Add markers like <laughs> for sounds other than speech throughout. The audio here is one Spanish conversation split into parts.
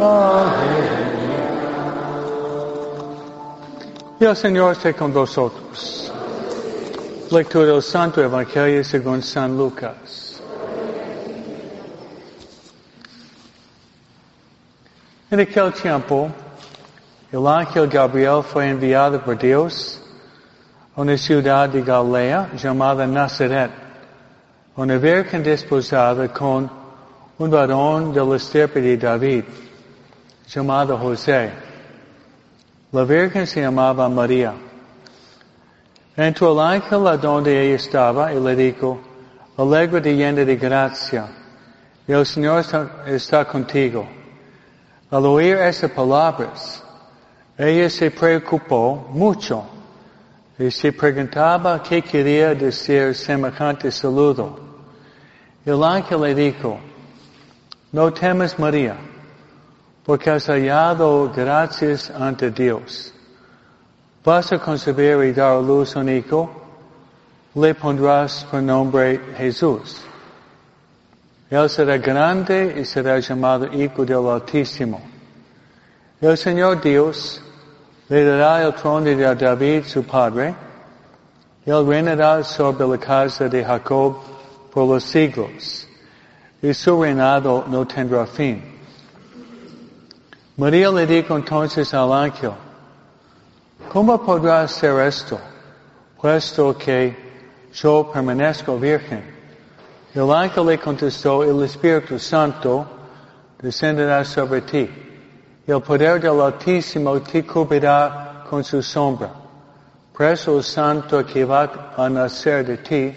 Aleluya. Y el Señor esté con vosotros. Lectura del Santo Evangelio según San Lucas. En aquel tiempo, el ángel Gabriel fue enviado por Dios a una ciudad de Galilea llamada Nazaret, una virgen desposada con un varón del estirpe de David, llamado José. La virgen se llamaba María. Entró el ángel a donde ella estaba y le dijo, alegre de llena de gracia, el Señor está, está contigo. Al oír esas palabras, ella se preocupó mucho y se preguntaba qué quería decir semejante saludo. El ángel le dijo, no temas María, porque has hallado gracias ante Dios. Vas a concebir y dar a luz un hijo, le pondrás por nombre Jesús. Él será grande y será llamado Hijo del Altísimo. El Señor Dios le dará el trono de David su padre. Él reinará sobre la casa de Jacob por los siglos. Y su reinado no tendrá fin. María le dijo entonces al ángel, ¿cómo podrá ser esto, puesto que yo permanezco virgen? El ángel le contestó, el Espíritu Santo descenderá sobre ti. El poder del Altísimo te cubrirá con su sombra. Por eso el santo que va a nacer de ti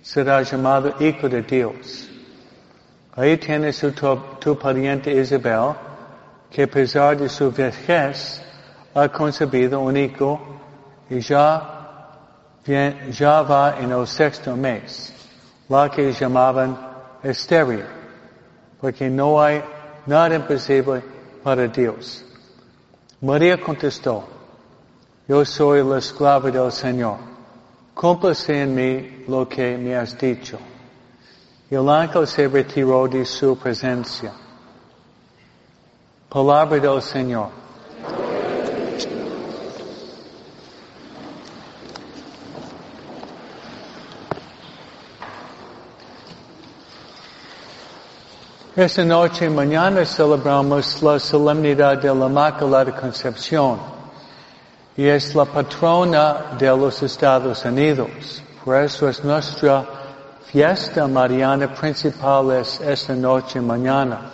será llamado Hijo de Dios. Ahí tienes tu, tu pariente Isabel, que a pesar de su vejez ha concebido un hijo y ya, ya va en el sexto mes la que llamaban estéril, porque no hay nada imposible para Dios. María contestó, yo soy la esclava del Señor, cúmplase en mí lo que me has dicho. Y el ángel se retiró de su presencia. Palabra del Señor. Esta noche y mañana celebramos la solemnidad de la Inmaculada Concepción y es la patrona de los Estados Unidos. Por eso es nuestra fiesta mariana principal es esta noche y mañana.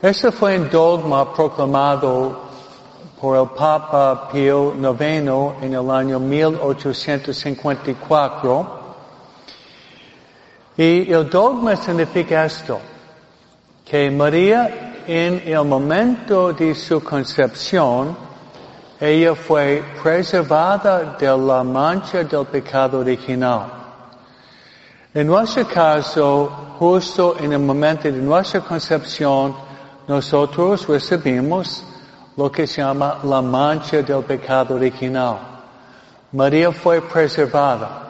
Este fue un dogma proclamado por el Papa Pío IX en el año 1854 y el dogma significa esto, que María en el momento de su concepción, ella fue preservada de la mancha del pecado original. En nuestro caso, justo en el momento de nuestra concepción, nosotros recibimos lo que se llama la mancha del pecado original. María fue preservada.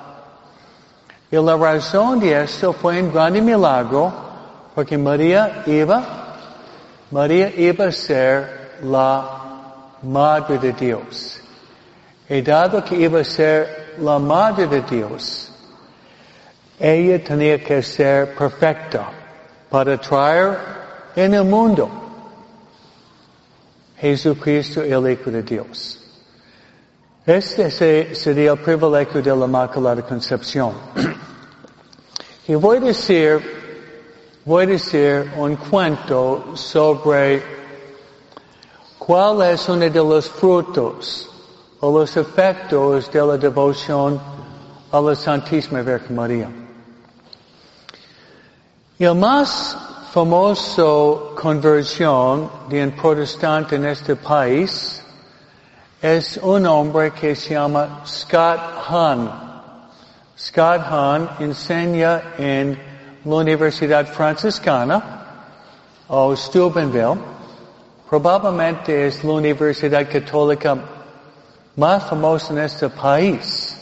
Y la razón de esto fue un gran milagro, porque María iba, María iba a ser la Madre de Dios. Y dado que iba a ser la Madre de Dios, ella tenía que ser perfecta para traer en el mundo Jesucristo, el Hijo de Dios. Este sería el privilegio de la Inmaculada Concepción. <clears throat> y voy a decir, voy a decir un cuento sobre cuál es uno de los frutos o los efectos de la devoción a la Santísima Virgen María. Y el famoso conversión de un protestante en este país es un hombre que se llama Scott Hahn. Scott Hahn enseña en la Universidad Franciscana o Steubenville. Probablemente es la universidad católica más famosa en este país.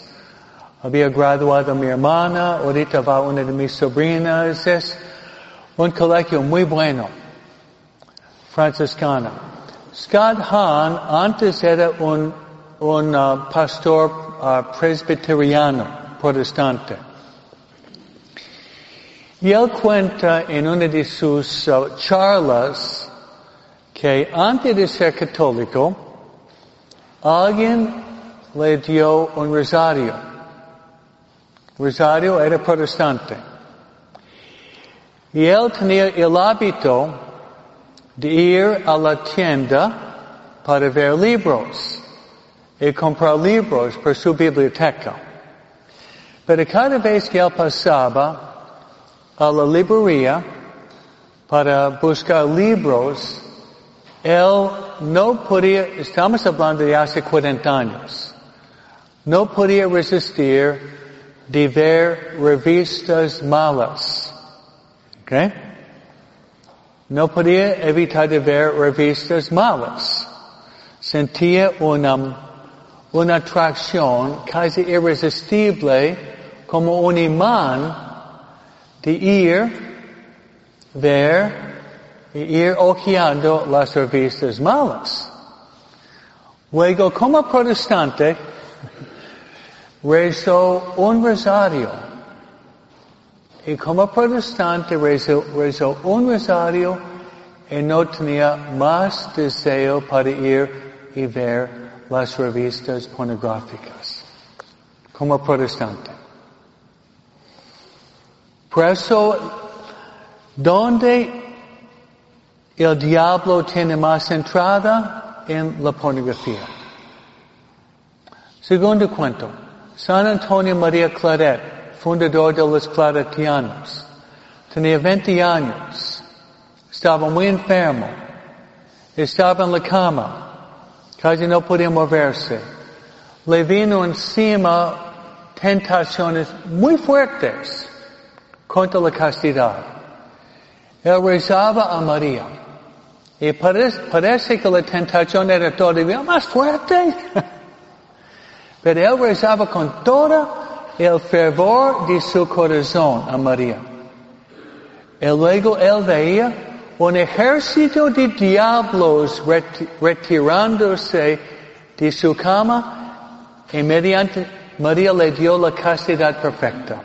Había graduado mi hermana, ahorita va una de mis sobrinas. Es un colegio muy bueno. franciscana. Scott Hahn antes era un, un uh, pastor uh, presbiteriano, protestante. Y él cuenta en una de sus uh, charlas que antes de ser católico, alguien le dio un rosario. Rosario era protestante. Y él tenía el hábito de ir a la tienda para ver libros y comprar libros para su biblioteca. Pero cada vez que él pasaba a la librería para buscar libros, él no podía, estamos hablando de hace 40 años, no podía resistir de ver revistas malas. ¿Okay? No podía evitar de ver revistas malas. Sentía una, una atracción casi irresistible como un imán de ir, ver y ir ojeando las revistas malas. Luego, como protestante, <laughs> rezó un rosario y como protestante rezó, un rosario y no tenía más deseo para ir y ver las revistas pornográficas. Como protestante. Por eso, ¿dónde el diablo tiene más entrada? En la pornografía. Segundo cuento. San Antonio María Claret fundador de los Claretianos. Tenía 20 años. Estaba muy enfermo. Estaba en la cama. Casi no podía moverse. Le vino encima tentaciones muy fuertes contra la castidad. Él rezaba a María. Y parece, parece que la tentación era todavía más fuerte. <laughs> Pero él rezaba con toda el fervor de su corazón a María. Y luego él veía un ejército de diablos retirándose de su cama y mediante María le dio la castidad perfecta.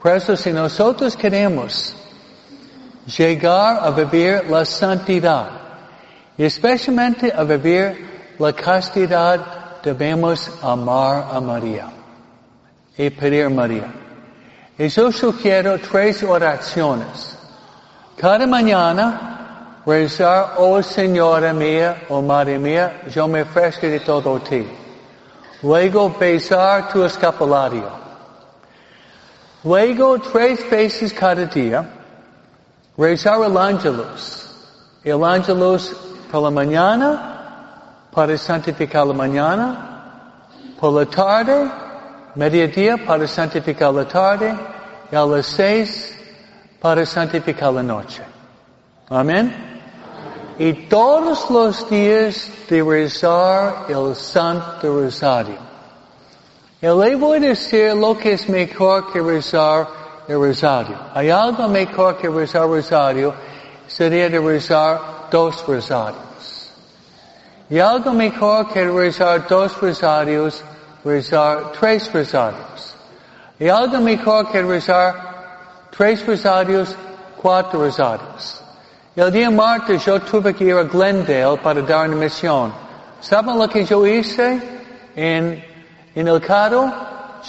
Por eso si nosotros queremos llegar a vivir la santidad, especialmente a vivir la castidad, debemos amar a María y pedir María. Y yo sugiero tres oraciones. Cada mañana rezar, oh Señora mía, oh Madre mía, yo me ofrezco de todo ti. Luego besar tu escapulario. Luego tres veces cada día rezar el ángelus. El ángelus por la mañana, para santificar la mañana, por la tarde, mediodía para santificar la tarde y a las seis para santificar la noche. Amén. Y todos los días de rezar el Santo Rosario. Y le voy a decir lo que es mejor que rezar el Rosario. Hay algo mejor que rezar el Rosario, sería de rezar dos Rosarios. Y algo mejor que rezar dos Rosarios rezar tres rosarios. Y algo mejor que rezar tres rosarios, cuatro rosarios. El día martes yo tuve que ir a Glendale para dar una misión. ¿Saben lo que yo hice? En, en el carro,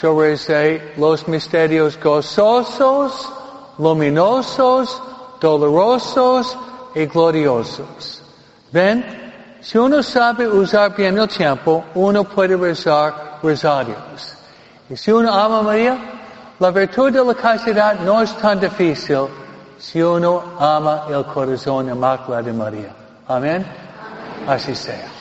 yo recé los misterios gozosos, luminosos, dolorosos y gloriosos. ¿Ven? Si uno sabe usar bien el tiempo, uno puede rezar rosarios. Y si uno ama a María, la virtud de la castidad no es tan difícil si uno ama el corazón inmaculado de María. Amén. Así sea.